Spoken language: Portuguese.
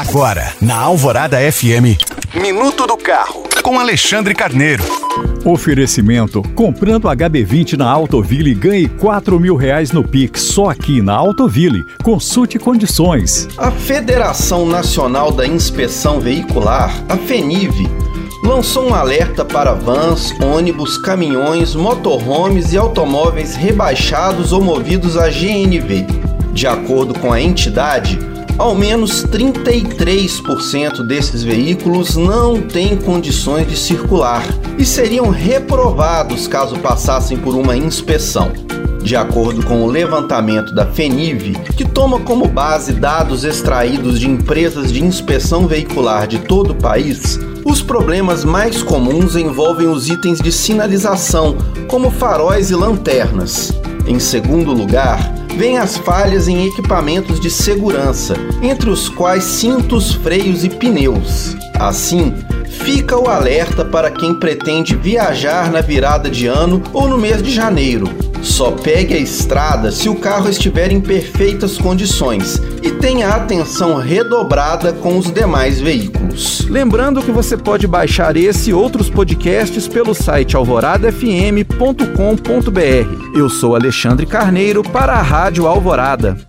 Agora, na Alvorada FM, Minuto do Carro, com Alexandre Carneiro. Oferecimento: comprando HB20 na Autoville ganhe 4 mil reais no Pix só aqui na Autoville. Consulte condições. A Federação Nacional da Inspeção Veicular, a FENIV, lançou um alerta para vans, ônibus, caminhões, motorhomes e automóveis rebaixados ou movidos a GNV. De acordo com a entidade, ao menos 33% desses veículos não têm condições de circular e seriam reprovados caso passassem por uma inspeção. De acordo com o levantamento da FENIV, que toma como base dados extraídos de empresas de inspeção veicular de todo o país, os problemas mais comuns envolvem os itens de sinalização, como faróis e lanternas. Em segundo lugar, vêm as falhas em equipamentos de segurança, entre os quais cintos, freios e pneus. Assim, fica o alerta para quem pretende viajar na virada de ano ou no mês de janeiro. Só pegue a estrada se o carro estiver em perfeitas condições e tenha atenção redobrada com os demais veículos. Lembrando que você pode baixar esse e outros podcasts pelo site alvoradafm.com.br. Eu sou Alexandre Carneiro para a Rádio Alvorada.